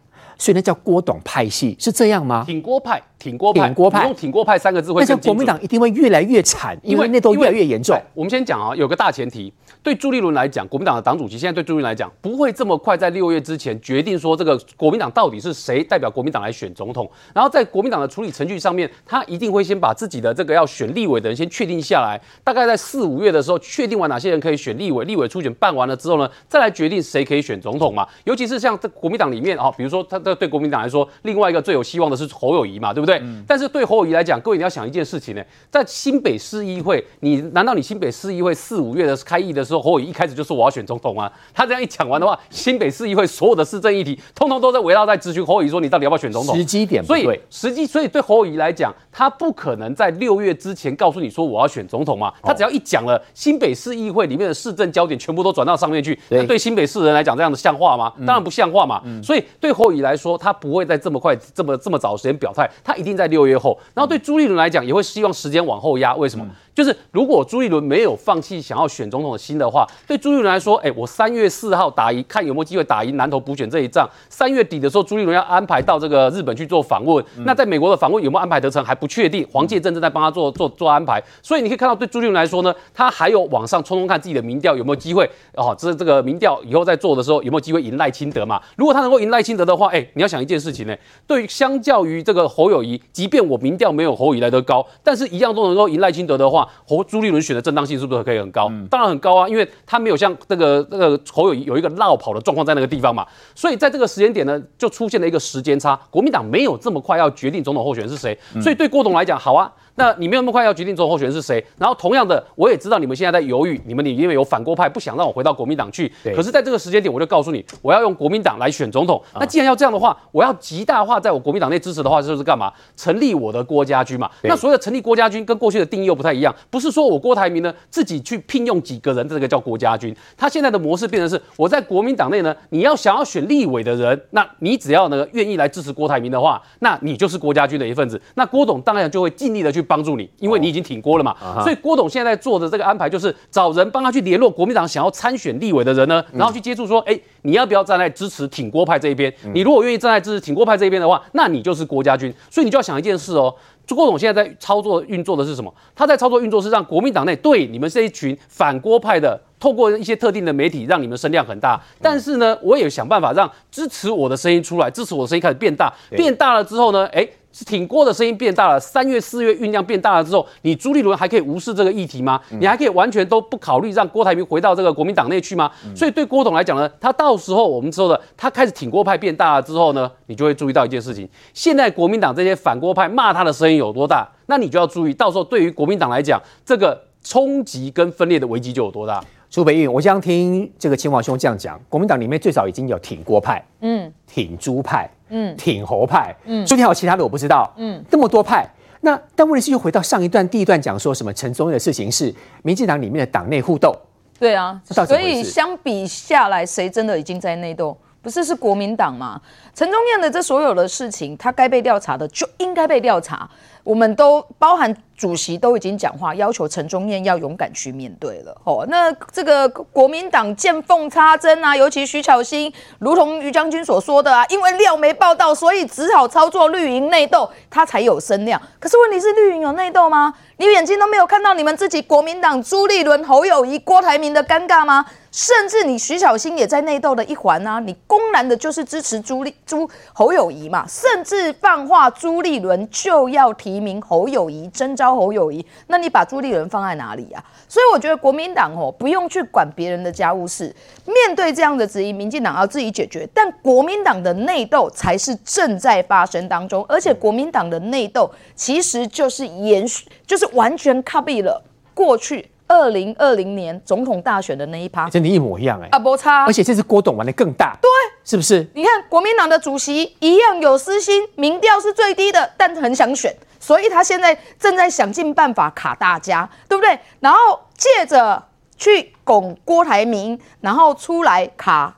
所以那叫郭董派系，是这样吗？挺郭派，挺郭派，挺郭派，用挺郭派三个字会。那像国民党一定会越来越惨，因为那都越来越严重。我们先讲啊，有个大前提。对朱立伦来讲，国民党的党主席现在对朱立伦来讲，不会这么快在六月之前决定说这个国民党到底是谁代表国民党来选总统。然后在国民党的处理程序上面，他一定会先把自己的这个要选立委的人先确定下来。大概在四五月的时候，确定完哪些人可以选立委，立委初选办完了之后呢，再来决定谁可以选总统嘛。尤其是像这国民党里面啊，比如说他这对国民党来说，另外一个最有希望的是侯友谊嘛，对不对？嗯、但是对侯友谊来讲，各位你要想一件事情呢，在新北市议会，你难道你新北市议会四五月的开议的时候，侯友谊一开始就说。我要选总统啊！(laughs) 他这样一讲完的话，新北市议会所有的市政议题，通通都在围绕在咨询侯友谊说，你到底要不要选总统？时机点不对，所以时机，所以对侯友谊来讲，他不可能在六月之前告诉你说我要选总统嘛。他只要一讲了，新北市议会里面的市政焦点全部都转到上面去，对那对新北市人来讲，这样的像话吗？当然不像话嘛。嗯、所以对侯友宜来说，说他不会在这么快、这么这么早的时间表态，他一定在六月后。然后对朱立伦来讲，也会希望时间往后压。为什么？就是如果朱立伦没有放弃想要选总统的心的话，对朱立伦来说，哎，我三月四号打赢，看有没有机会打赢南投补选这一仗。三月底的时候，朱立伦要安排到这个日本去做访问，嗯、那在美国的访问有没有安排得成还不确定。黄介正正在帮他做做做安排，所以你可以看到，对朱立伦来说呢，他还有往上冲冲看自己的民调有没有机会哦。这这个民调以后在做的时候有没有机会赢赖清德嘛？如果他能够赢赖清德的话，哎，你要想一件事情呢，对于相较于这个侯友谊，即便我民调没有侯友谊来得高，但是一样都能够赢赖清德的话。话，侯朱立伦选的正当性是不是可以很高？当然很高啊，因为他没有像那个那个侯友宜有一个绕跑的状况在那个地方嘛。所以在这个时间点呢，就出现了一个时间差，国民党没有这么快要决定总统候选人是谁，所以对郭董来讲，好啊。那你没有那么快要决定总统候选人是谁？然后同样的，我也知道你们现在在犹豫，你们里面有反郭派不想让我回到国民党去。可是在这个时间点，我就告诉你，我要用国民党来选总统。那既然要这样的话，我要极大化在我国民党内支持的话，就是干嘛？成立我的郭家军嘛。那所谓的成立郭家军跟过去的定义又不太一样，不是说我郭台铭呢自己去聘用几个人，这个叫郭家军。他现在的模式变成是，我在国民党内呢，你要想要选立委的人，那你只要呢愿意来支持郭台铭的话，那你就是郭家军的一份子。那郭董当然就会尽力的去帮助你，因为。你已经挺郭了嘛，所以郭董现在做的这个安排就是找人帮他去联络国民党想要参选立委的人呢，然后去接触说，哎，你要不要站在支持挺郭派这一边？你如果愿意站在支持挺郭派这一边的话，那你就是郭家军。所以你就要想一件事哦，郭董现在在操作运作的是什么？他在操作运作是让国民党内对你们这一群反郭派的，透过一些特定的媒体让你们声量很大。但是呢，我也想办法让支持我的声音出来，支持我的声音开始变大，变大了之后呢，哎。是挺郭的声音变大了，三月四月酝酿变大了之后，你朱立伦还可以无视这个议题吗？你还可以完全都不考虑让郭台铭回到这个国民党内去吗？所以对郭董来讲呢，他到时候我们说的，他开始挺郭派变大了之后呢，你就会注意到一件事情：现在国民党这些反郭派骂他的声音有多大，那你就要注意，到时候对于国民党来讲，这个冲击跟分裂的危机就有多大。朱北运，我想听这个亲王兄这样讲，国民党里面最少已经有挺郭派，嗯，挺朱派。嗯，挺侯派，嗯，朱天还有其他的我不知道，嗯，这么多派，那但问题是又回到上一段第一段讲说什么陈宗义的事情是民进党里面的党内互斗，对啊，所以相比下来，谁真的已经在内斗？不是是国民党吗？陈忠彦的这所有的事情，他该被调查的就应该被调查。我们都包含主席都已经讲话，要求陈忠彦要勇敢去面对了。哦，那这个国民党见缝插针啊，尤其徐巧芯，如同于将军所说的啊，因为料没报道，所以只好操作绿营内斗，他才有声量。可是问题是绿营有内斗吗？你眼睛都没有看到你们自己国民党朱立伦、侯友谊、郭台铭的尴尬吗？甚至你徐小新也在内斗的一环啊！你公然的就是支持朱立朱侯友宜嘛，甚至放话朱立伦就要提名侯友宜，征召侯友宜，那你把朱立伦放在哪里啊？所以我觉得国民党哦，不用去管别人的家务事，面对这样的质疑，民进党要自己解决。但国民党的内斗才是正在发生当中，而且国民党的内斗其实就是延续，就是完全 copy 了过去。二零二零年总统大选的那一趴，真的，一模一样哎，啊，不差，而且这次郭董玩的更大，对，是不是？你看国民党的主席一样有私心，民调是最低的，但很想选，所以他现在正在想尽办法卡大家，对不对？然后借着去拱郭台铭，然后出来卡。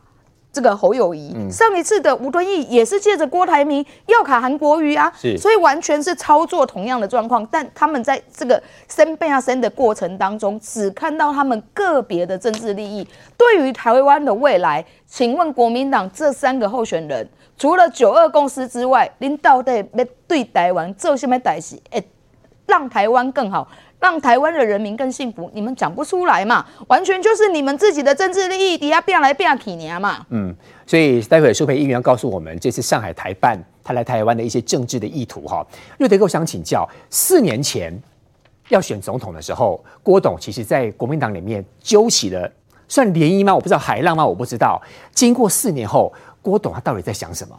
这个侯友谊，嗯、上一次的吴敦义也是借着郭台铭要卡韩国瑜啊，是所以完全是操作同样的状况，但他们在这个升变啊升的过程当中，只看到他们个别的政治利益。对于台湾的未来，请问国民党这三个候选人，除了九二共识之外，您到底要对台湾做什么代志？哎，让台湾更好。让台湾的人民更幸福，你们讲不出来嘛？完全就是你们自己的政治利益底下变来变去年嘛。嗯，所以待会舒培议员告诉我们，这次上海台办他来台湾的一些政治的意图哈。瑞德哥，我想请教，四年前要选总统的时候，郭董其实在国民党里面揪起了算涟漪吗？我不知道海浪吗？我不知道。经过四年后，郭董他到底在想什么？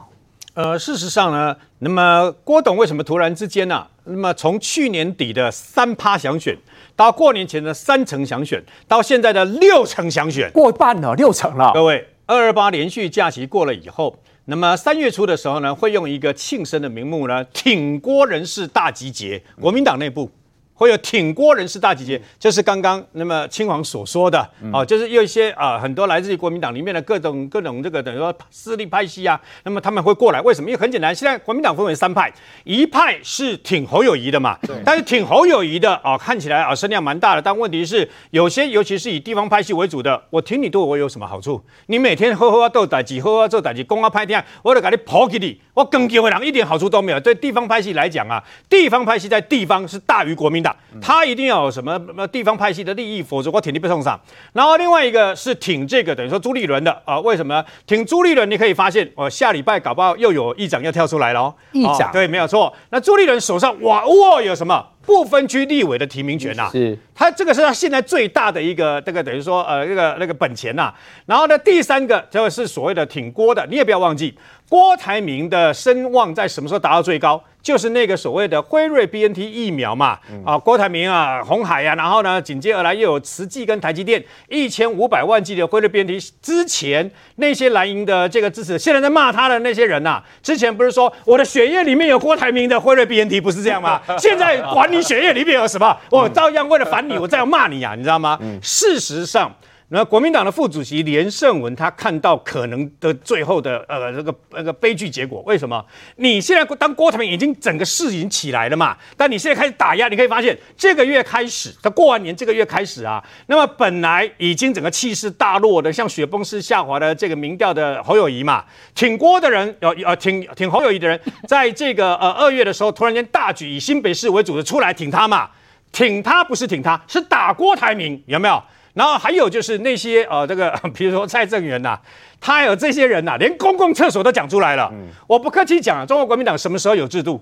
呃，事实上呢，那么郭董为什么突然之间呢、啊？那么从去年底的三趴想选，到过年前的三成想选，到现在的六成想选，过半了，六成了。各位，二二八连续假期过了以后，那么三月初的时候呢，会用一个庆生的名目呢，挺郭人士大集结，国民党内部。会有挺郭人士大集结，就是刚刚那么亲王所说的，哦，就是有一些啊，很多来自于国民党里面的各种各种这个等于说势力派系啊，那么他们会过来，为什么？因为很简单，现在国民党分为三派，一派是挺侯友谊的嘛，但是挺侯友谊的啊，看起来啊声量蛮大的，但问题是有些尤其是以地方派系为主的，我挺你对我有什么好处？你每天呵呵斗打击，喝喝做打击，公啊拍天，我得给你抛给你，我更给回来一点好处都没有。对地方派系来讲啊，地方派系在地方是大于国民党。他一定要有什么地方派系的利益，否则我挺你被送上。然后另外一个是挺这个等于说朱立伦的啊？为什么挺朱立伦？你可以发现，哦，下礼拜搞不好又有议长要跳出来了哦。议长、哦、对，没有错。那朱立伦手上哇哇有什么？不分区立委的提名权呐、啊，是他这个是他现在最大的一个这个等于说呃那个那个本钱呐、啊。然后呢，第三个就是所谓的挺郭的，你也不要忘记。郭台铭的声望在什么时候达到最高？就是那个所谓的辉瑞 BNT 疫苗嘛。啊，郭台铭啊，红海呀、啊，然后呢，紧接而来又有慈济跟台积电一千五百万剂的辉瑞 BNT。之前那些蓝营的这个支持，现在在骂他的那些人呐、啊，之前不是说我的血液里面有郭台铭的辉瑞 BNT，不是这样吗？(laughs) 现在管你血液里面有什么，我照样为了反你，我这样骂你啊，你知道吗？事实上。那国民党的副主席连胜文，他看到可能的最后的呃这个那个悲剧结果，为什么？你现在当郭台铭已经整个势已经起来了嘛，但你现在开始打压，你可以发现这个月开始，他过完年这个月开始啊，那么本来已经整个气势大落的，像雪崩式下滑的这个民调的侯友谊嘛，挺郭的人，呃呃挺挺侯友谊的人，在这个呃二月的时候，突然间大举以新北市为主的出来挺他嘛，挺他不是挺他，是打郭台铭，有没有？然后还有就是那些呃，这个 (laughs) 比如说蔡正元呐，他还有这些人呐，连公共厕所都讲出来了。嗯、我不客气讲，中国国民党什么时候有制度？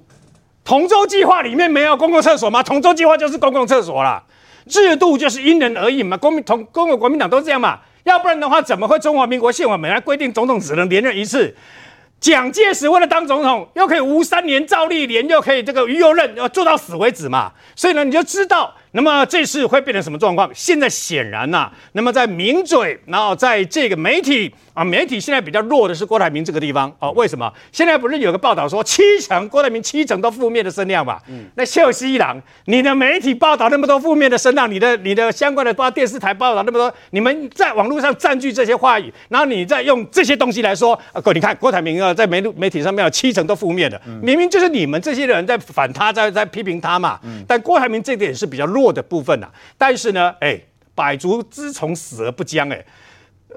同舟计划里面没有公共厕所吗？同舟计划就是公共厕所啦。制度就是因人而异嘛。公民同中国国民党都是这样嘛。要不然的话，怎么会中华民国宪法本来规定总统只能连任一次？蒋介石为了当总统，又可以无三年，赵立连又可以这个于右任，要做到死为止嘛。所以呢，你就知道。那么这次会变成什么状况？现在显然呐、啊，那么在名嘴，然后在这个媒体啊，媒体现在比较弱的是郭台铭这个地方哦。为什么？现在不是有个报道说七成郭台铭七成都负面的声量嘛？嗯，那秀熙郎，你的媒体报道那么多负面的声浪，你的你的相关的报电视台报道那么多，你们在网络上占据这些话语，然后你再用这些东西来说，啊，哥，你看郭台铭啊，在媒媒体上面有七成都负面的，明明就是你们这些人在反他，在在批评他嘛。嗯，但郭台铭这点是比较弱。的部分呐、但是呢，哎，百足之虫，死而不僵，哎，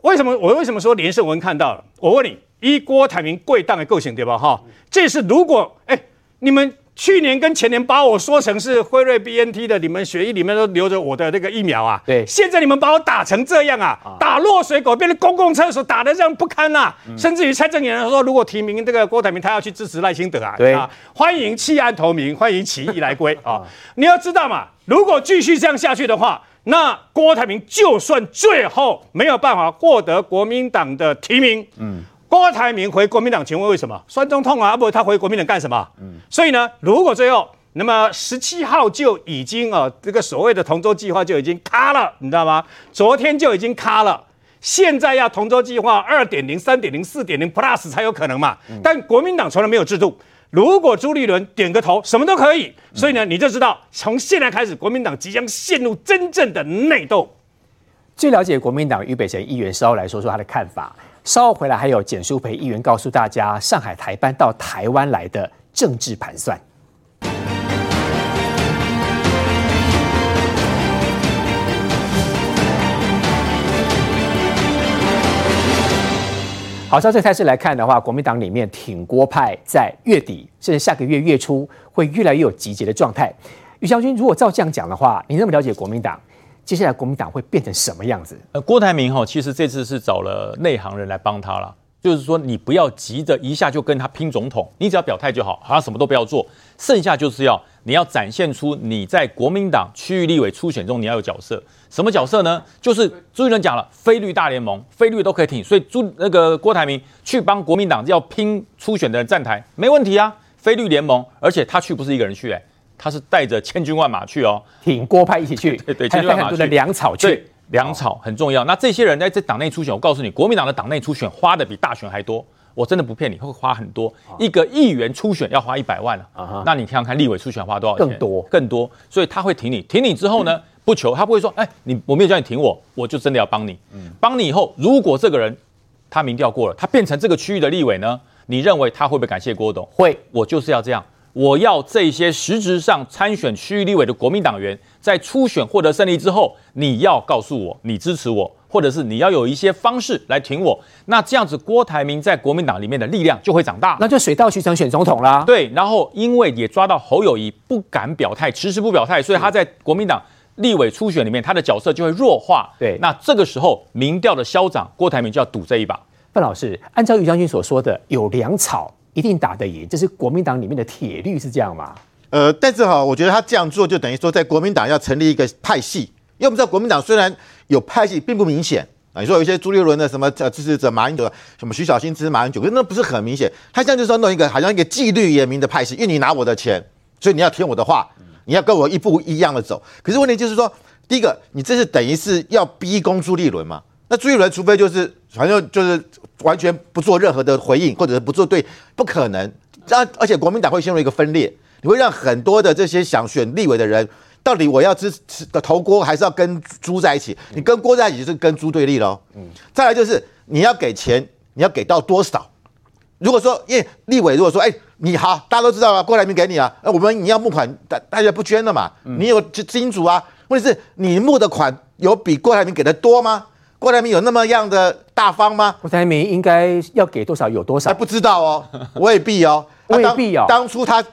为什么我为什么说连胜文看到了？我问你，一锅台铭贵档的构型对吧？哈，这是如果哎，你们去年跟前年把我说成是辉瑞 BNT 的，你们血液里面都留着我的那个疫苗啊，对，现在你们把我打成这样啊，打落水狗，变成公共厕所，打得这样不堪啊，嗯、甚至于蔡正元说，如果提名这个郭台铭，他要去支持赖清德啊，对。啊，欢迎弃暗投明，欢迎起义来归 (laughs) 啊，你要知道嘛。如果继续这样下去的话，那郭台铭就算最后没有办法获得国民党的提名，嗯，郭台铭回国民党，请问为什么？酸中痛啊，不，他回国民党干什么？嗯，所以呢，如果最后那么十七号就已经啊，这个所谓的同舟计划就已经卡了，你知道吗？昨天就已经卡了，现在要同舟计划二点零、三点零、四点零 Plus 才有可能嘛。但国民党从来没有制度。如果朱立伦点个头，什么都可以。所以呢，你就知道，从现在开始，国民党即将陷入真正的内斗。最了解国民党于北辰议员稍后来说说他的看法。稍后回来还有简淑培议员告诉大家，上海台办到台湾来的政治盘算。好，照这态势来看的话，国民党里面挺郭派在月底甚至下个月月初会越来越有集结的状态。于将军，如果照这样讲的话，你那么了解国民党，接下来国民党会变成什么样子？呃，郭台铭哈，其实这次是找了内行人来帮他了，就是说你不要急着一下就跟他拼总统，你只要表态就好，好像什么都不要做，剩下就是要你要展现出你在国民党区域立委初选中你要有角色。什么角色呢？就是朱立伦讲了，非绿大联盟，非绿都可以挺，所以朱那个郭台铭去帮国民党要拼初选的人站台，没问题啊，非绿联盟，而且他去不是一个人去，哎，他是带着千军万马去哦，挺郭派一起去，对 (laughs) 对，千军万马去，的粮草去，粮草很重要。那这些人在这党内初选，我告诉你，国民党的党内初选花的比大选还多，我真的不骗你，会花很多，一个议员初选要花一百万了，啊，那你看看立委初选花多少钱？更多更多，所以他会挺你，挺你之后呢？嗯 (laughs) 不求他不会说，哎，你我没有叫你挺我，我就真的要帮你。嗯，帮你以后，如果这个人他民调过了，他变成这个区域的立委呢？你认为他会不会感谢郭董？会，我就是要这样，我要这些实质上参选区域立委的国民党员，在初选获得胜利之后，你要告诉我你支持我，或者是你要有一些方式来挺我。那这样子，郭台铭在国民党里面的力量就会长大，那就水到渠成选总统啦。对，然后因为也抓到侯友谊不敢表态，迟迟不表态，所以他在国民党立委初选里面，他的角色就会弱化。对，那这个时候民调的消长，郭台铭就要赌这一把。范老师，按照于将军所说的，有粮草一定打得赢，这是国民党里面的铁律，是这样吗？呃，但是哈，我觉得他这样做就等于说，在国民党要成立一个派系，因为我们知道国民党虽然有派系，并不明显啊。你说有一些朱立伦的什么支持者，马英九什么徐小新支持马英九，那不是很明显。他现在就是说弄一个好像一个纪律严明的派系，因为你拿我的钱，所以你要听我的话，你要跟我一步一样的走。可是问题就是说，第一个，你这是等于是要逼宫朱立伦嘛？那朱立伦除非就是反正就是完全不做任何的回应，或者是不做对，不可能。这样，而且国民党会陷入一个分裂。你会让很多的这些想选立委的人，到底我要支持的投郭，还是要跟朱在一起？你跟郭在一起就是跟朱对立喽。嗯，再来就是你要给钱，你要给到多少？如果说因为立委如果说哎你好，大家都知道了，郭台铭给你啊，那我们你要募款，大大家不捐了嘛？你有金主啊？问题是你募的款有比郭台铭给的多吗？郭台铭有那么样的大方吗？郭台铭应该要给多少有多少？还不知道哦，(laughs) 未必哦，未必哦。当初他。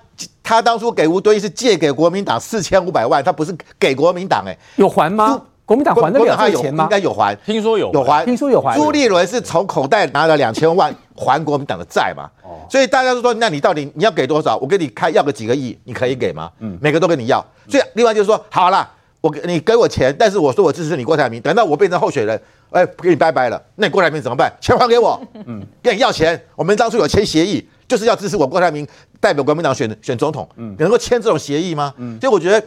他当初给吴敦义是借给国民党四千五百万，他不是给国民党哎，有还吗？国民党还得了这钱吗？应该有还，听说有有还，听说有还。朱立伦是从口袋拿了两千万还国民党的债嘛？哦，所以大家都说，那你到底你要给多少？我给你开要个几个亿，你可以给吗？嗯，每个都跟你要。所以另外就是说，好了，我给你给我钱，但是我说我支持你郭台铭，等到我变成候选人，哎，给你拜拜了，那你郭台铭怎么办？钱还给我，嗯，跟你要钱。我们当初有签协议。就是要支持我郭台铭代表国民党选选总统，嗯，能够签这种协议吗？嗯，所以我觉得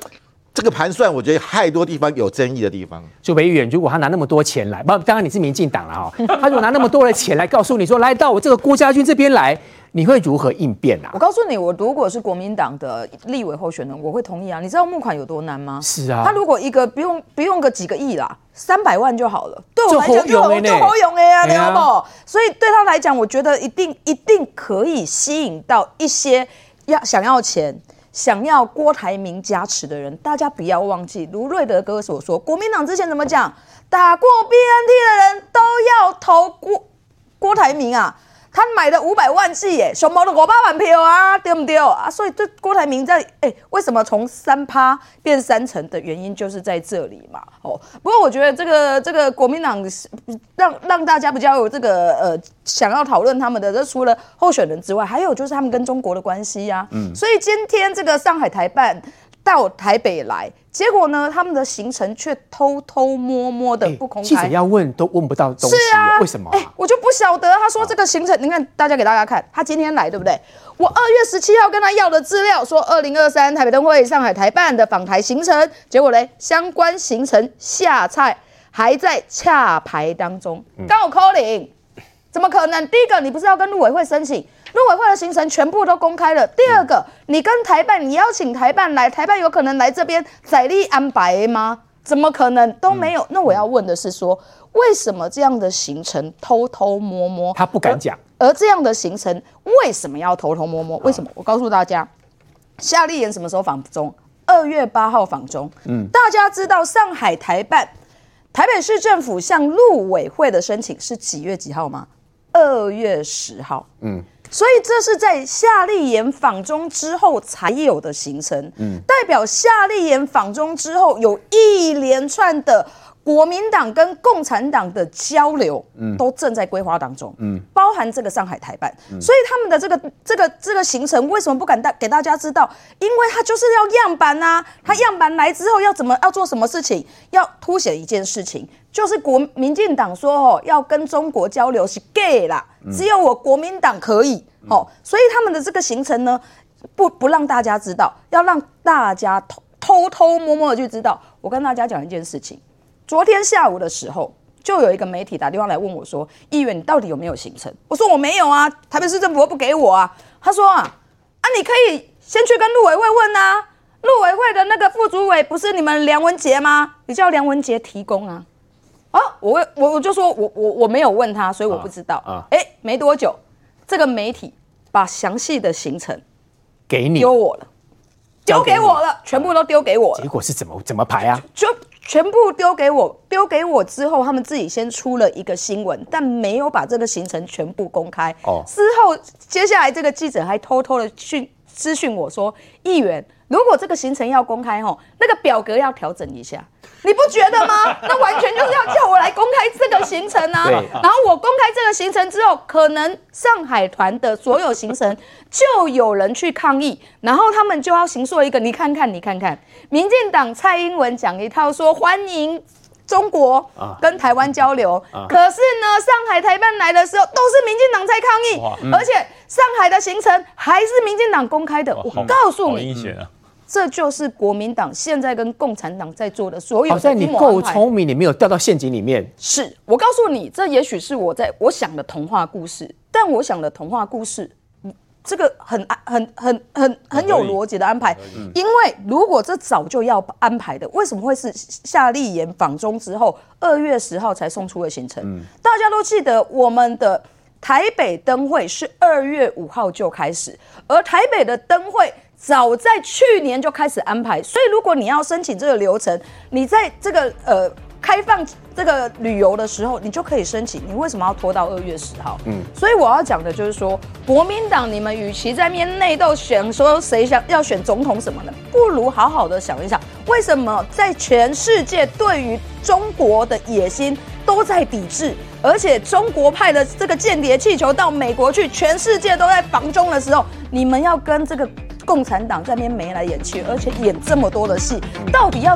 这个盘算，我觉得太多地方有争议的地方。就北议员，如果他拿那么多钱来，不，当然你是民进党了哈，(laughs) 他如果拿那么多的钱来告诉你说，来到我这个郭家军这边来。你会如何应变啊？我告诉你，我如果是国民党的立委候选人，我会同意啊。你知道募款有多难吗？是啊，他如果一个不用不用个几个亿啦，三百万就好了。对我来讲就好就好用哎呀，对不？所以对他来讲，我觉得一定一定可以吸引到一些要想要钱、想要郭台铭加持的人。大家不要忘记，如瑞德哥所说，国民党之前怎么讲？打过 BNT 的人都要投郭郭台铭啊。他买的五百万剂耶，熊猫的五百万票啊，对不对啊？所以对郭台铭在哎，为什么从三趴变三成的原因就是在这里嘛。哦，不过我觉得这个这个国民党让让大家比较有这个呃想要讨论他们的，这除了候选人之外，还有就是他们跟中国的关系呀、啊。嗯，所以今天这个上海台办。到台北来，结果呢？他们的行程却偷偷摸摸的不公开。记者要问都问不到东西，是啊，为什么、啊？哎，我就不晓得。他说这个行程，你看，大家给大家看，他今天来，对不对？我二月十七号跟他要的资料，说二零二三台北灯会上海台办的访台行程，结果嘞，相关行程下菜还在洽排当中，刚好 calling，怎么可能？第一个，你不是要跟陆委会申请？陆委会的行程全部都公开了。第二个，嗯、你跟台办，你邀请台办来，台办有可能来这边在立安排吗？怎么可能都没有？嗯、那我要问的是说，为什么这样的行程偷偷摸摸？他不敢讲。而这样的行程为什么要偷偷摸摸？为什么？我告诉大家，夏立言什么时候访中？二月八号访中。嗯，大家知道上海台办、台北市政府向陆委会的申请是几月几号吗？二月十号。嗯。所以这是在夏立言访中之后才有的行程，嗯，代表夏立言访中之后有一连串的国民党跟共产党的交流，嗯，都正在规划当中，嗯，包含这个上海台办，嗯，所以他们的这个这个这个行程为什么不敢大给大家知道？因为他就是要样板啊，他样板来之后要怎么要做什么事情，要凸显一件事情。就是国民进党说哦，要跟中国交流是 gay 啦，只有我国民党可以哦，所以他们的这个行程呢，不不让大家知道，要让大家偷偷偷摸摸的去知道。我跟大家讲一件事情，昨天下午的时候，就有一个媒体打电话来问我说：“议员，你到底有没有行程？”我说：“我没有啊，台北市政府不给我啊。”他说：“啊啊，你可以先去跟陆委会问啊，陆委会的那个副主委不是你们梁文杰吗？你叫梁文杰提供啊。”啊，我我我就说我我我没有问他，所以我不知道。啊，哎、啊，没多久，这个媒体把详细的行程给你丢我了，丢给我了，全部都丢给我了。结果是怎么怎么排啊？就全部丢给我，丢给我之后，他们自己先出了一个新闻，但没有把这个行程全部公开。哦，之后接下来这个记者还偷偷的讯咨询我说，议员。如果这个行程要公开吼，那个表格要调整一下，你不觉得吗？(laughs) 那完全就是要叫我来公开这个行程啊。然后我公开这个行程之后，可能上海团的所有行程就有人去抗议，然后他们就要行说一个，你看看，你看看，民进党蔡英文讲一套说欢迎中国跟台湾交流，可是呢，上海台办来的时候都是民进党在抗议，而且上海的行程还是民进党公开的。我告诉你。这就是国民党现在跟共产党在做的所有的。好像你够聪明，你没有掉到陷阱里面。是我告诉你，这也许是我在我想的童话故事，但我想的童话故事，这个很很很很很有逻辑的安排。因为如果这早就要安排的，为什么会是夏立言访中之后二月十号才送出的行程？大家都记得我们的台北灯会是二月五号就开始，而台北的灯会。早在去年就开始安排，所以如果你要申请这个流程，你在这个呃开放这个旅游的时候，你就可以申请。你为什么要拖到二月十号？嗯，所以我要讲的就是说，国民党你们与其在面内斗选说谁想要选总统什么的，不如好好的想一想，为什么在全世界对于中国的野心都在抵制，而且中国派的这个间谍气球到美国去，全世界都在防中的时候，你们要跟这个。共产党在那边眉来眼去，而且演这么多的戏，到底要